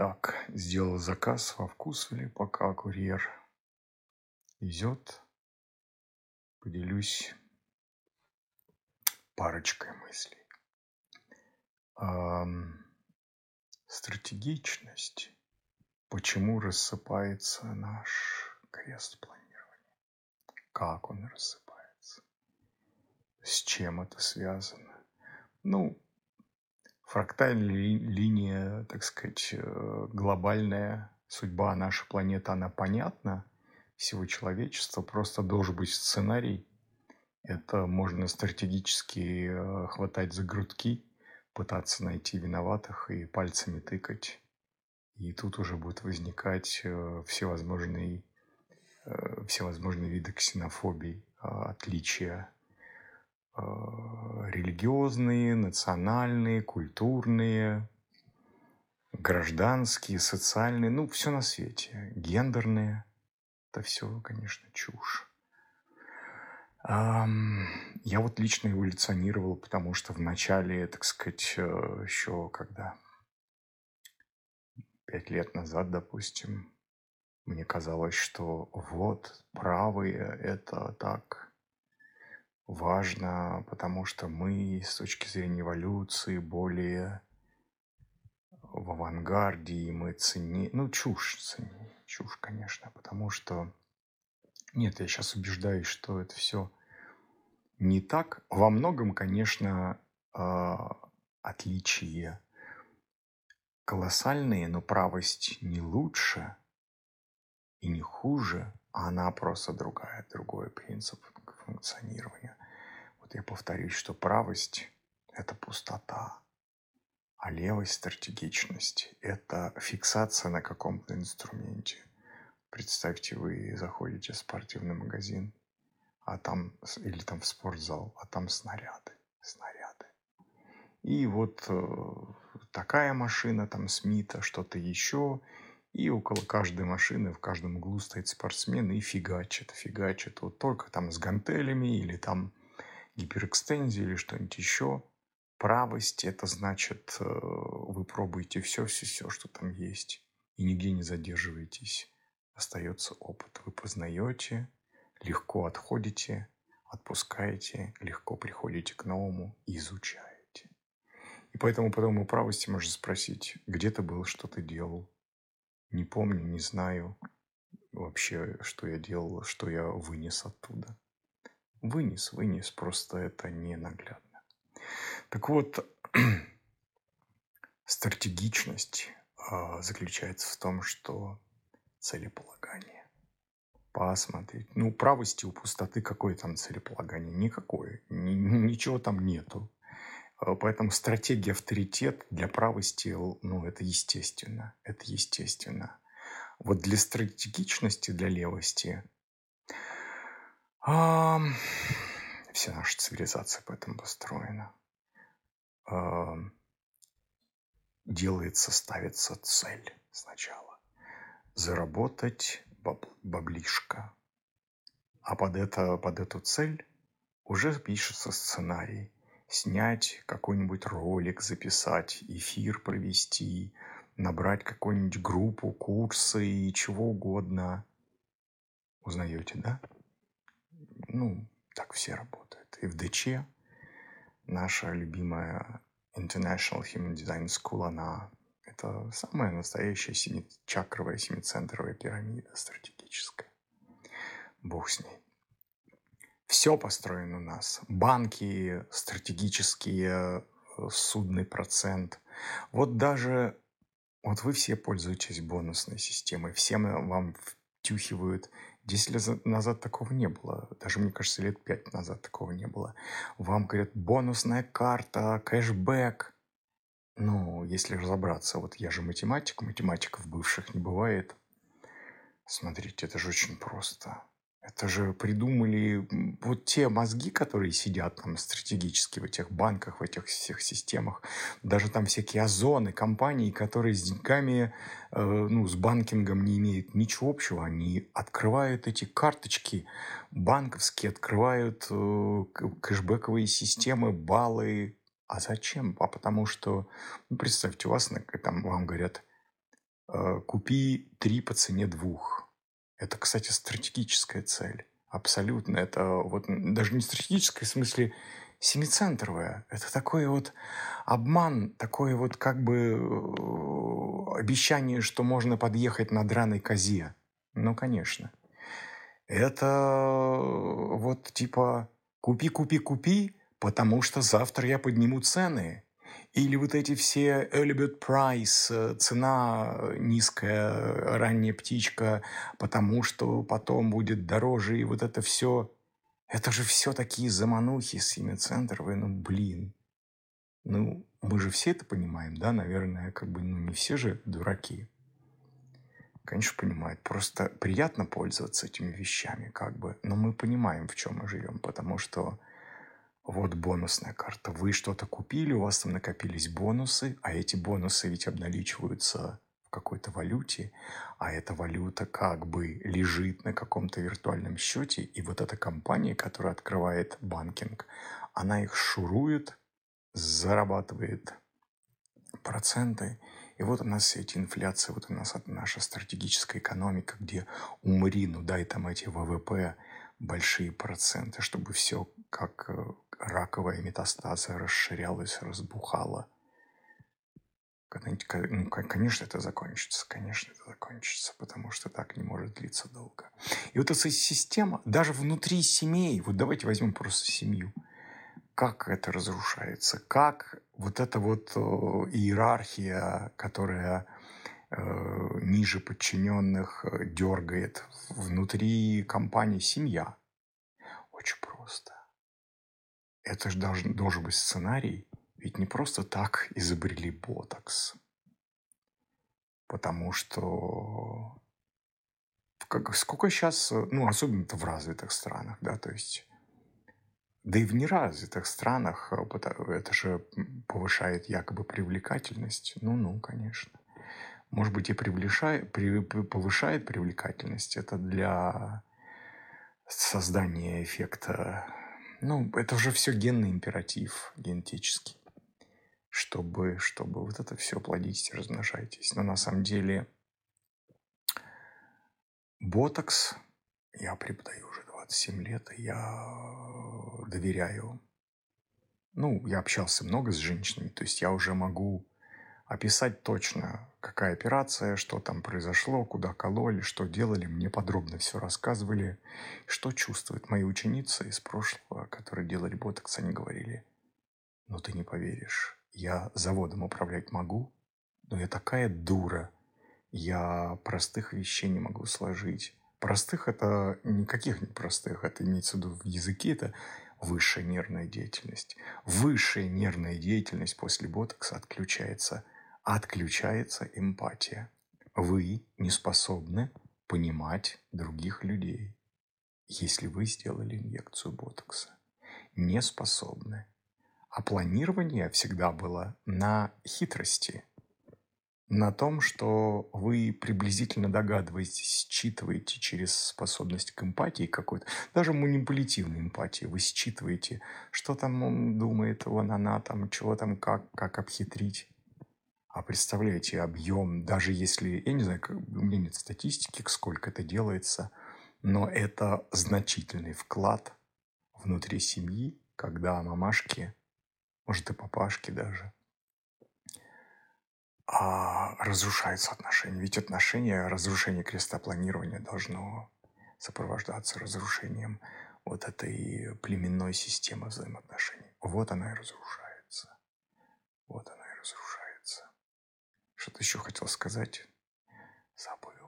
Так, сделал заказ во вкусвиле, пока курьер везет. Поделюсь парочкой мыслей. Ам, стратегичность. Почему рассыпается наш крест планирования? Как он рассыпается? С чем это связано? Ну, фрактальная ли- линия, так сказать, э, глобальная судьба нашей планеты, она понятна всего человечества. Просто должен быть сценарий. Это можно стратегически э, хватать за грудки, пытаться найти виноватых и пальцами тыкать. И тут уже будут возникать э, всевозможные, всевозможные виды ксенофобий, э, отличия религиозные, национальные, культурные, гражданские, социальные, ну, все на свете, гендерные. Это все, конечно, чушь. Я вот лично эволюционировал, потому что в начале, так сказать, э, еще когда пять лет назад, допустим, мне казалось, что вот правые это так важно, потому что мы с точки зрения эволюции более в авангарде, и мы ценнее... Ну, чушь ценнее. Чушь, конечно, потому что... Нет, я сейчас убеждаюсь, что это все не так. Во многом, конечно, а, отличия колоссальные, но правость не лучше и не хуже, а она просто другая, другой принцип функционирования. Вот я повторюсь, что правость– это пустота, а левость, стратегичность – это фиксация на каком-то инструменте. Представьте, вы заходите в спортивный магазин, а там, или там в спортзал, а там снаряды, снаряды. И вот э, такая машина, там Смита, что-то еще. И около каждой машины, в каждом углу стоит спортсмен и фигачит, фигачит. Вот только там с гантелями или там гиперэкстензией или что-нибудь еще. Правость– это значит, э, вы пробуете все, все, все, что там есть. И нигде не задерживаетесь. Остается опыт. Вы познаете, легко отходите, отпускаете, легко приходите к новому и изучаете. И поэтому потом у правости можно спросить, где ты был, что ты делал. Не помню, не знаю вообще, что я делал, что я вынес оттуда. Вынес, вынес, просто это не наглядно. Так вот, стратегичность а, заключается в том, что целеполагание. Посмотреть. Ну, правости, у пустоты какое там целеполагание? Никакое. Ни- ничего там нету. А, Поэтому стратегия авторитет для правости, ну, это естественно. Это естественно. Вот для стратегичности, для левости, ам, вся наша цивилизация поэтому построена. Ам, делается, ставится цель сначала. Заработать баб- баблишко. А под, это, под эту цель уже пишется сценарий. Снять какой-нибудь ролик, записать, эфир провести, набрать какую-нибудь группу, курсы и чего угодно. Узнаете, да? Ну, так все работают. И в ДЧ наша любимая International Human Design School, она это самая настоящая семичакровая, семицентровая пирамида стратегическая. Бог с ней. Все построено у нас. Банки, стратегические, э, судный процент. Вот даже, вот вы все пользуетесь бонусной системой, всем вам втюхивают. 10 лет за- назад такого не было. Даже, мне кажется, лет 5 назад такого не было. Вам говорят, бонусная карта, кэшбэк. Ну, если разобраться, вот я же математик, математиков бывших не бывает. Смотрите, это же очень просто. Это же придумали вот те мозги, которые сидят там стратегически в этих банках, в этих всех системах. Даже там всякие озоны, компании, которые с деньгами, э, ну, с банкингом не имеют ничего общего. Они открывают эти карточки банковские, открывают э, кэшбэковые системы, баллы. А зачем? А потому что, ну, представьте, у вас там вам говорят, э, купи три по цене двух. Это, кстати, стратегическая цель. Абсолютно. Это вот даже не стратегическая, в смысле семицентровая. Это такой вот обман, такое вот как бы э, обещание, что можно подъехать на драной козе. Ну, конечно. Это вот типа купи, купи, купи, потому что завтра я подниму цены. Или вот эти все bird price, э, цена низкая, ранняя птичка, потому что потом будет дороже, и вот это все. Это же все такие заманухи семицентровые, ну блин. Ну, мы же все это понимаем, да, наверное, как бы, ну, не все же дураки. Конечно, понимают. Просто приятно пользоваться этими вещами, как бы, но мы понимаем, в чем мы живем, потому что вот бонусная карта. Вы что-то купили, у вас там накопились бонусы, а эти бонусы ведь обналичиваются в какой-то валюте, а эта валюта как бы лежит на каком-то виртуальном счете, и вот эта компания, которая открывает банкинг, она их шурует, зарабатывает проценты. И вот у нас все эти инфляции, вот у нас наша стратегическая экономика, где умри, ну дай там эти ВВП, большие проценты, чтобы все как э, раковая метастаза расширялась, разбухала. Ну, конечно, это закончится, конечно, это закончится, потому что так не может длиться долго. И вот эта система, даже внутри семей, вот давайте возьмем просто семью, как это разрушается, как вот эта вот э, иерархия, которая Э, ниже подчиненных э, дергает внутри компании семья. Очень просто. Это же должен, должен быть сценарий. Ведь не просто так изобрели ботокс. Потому что как, сколько сейчас, ну, особенно в развитых странах, да, то есть да и в неразвитых странах э, это же повышает якобы привлекательность. Ну-ну, конечно может быть, и приближает, при, повышает привлекательность. Это для создания эффекта. Ну, это уже все генный императив, генетический. Чтобы, чтобы вот это все плодитесь, размножайтесь. Но на самом деле ботокс я преподаю уже 27 лет, и я доверяю. Ну, я общался много с женщинами, то есть я уже могу описать точно, какая операция, что там произошло, куда кололи, что делали. Мне подробно все рассказывали. Что чувствуют мои ученицы из прошлого, которые делали ботокс, они говорили, ну ты не поверишь, я заводом управлять могу, но я такая дура, я простых вещей не могу сложить. Простых это никаких не простых, это имеется в виду в языке, это высшая нервная деятельность. Высшая нервная деятельность после ботокса отключается – отключается эмпатия. Вы не способны понимать других людей, если вы сделали инъекцию ботокса. Не способны. А планирование всегда было на хитрости, на том, что вы приблизительно догадываетесь, считываете через способность к эмпатии какой-то, даже манипулятивной эмпатии, вы считываете, что там он думает, он, она там, чего там, как, как обхитрить. А представляете, объем, даже если, я не знаю, у меня нет статистики, сколько это делается, но это значительный вклад внутри семьи, когда мамашки, может и папашки даже, а разрушаются отношения. Ведь отношения, разрушение крестопланирования должно сопровождаться разрушением вот этой племенной системы взаимоотношений. Вот она и разрушается. Вот она и разрушается. Что-то еще хотел сказать. Забыл.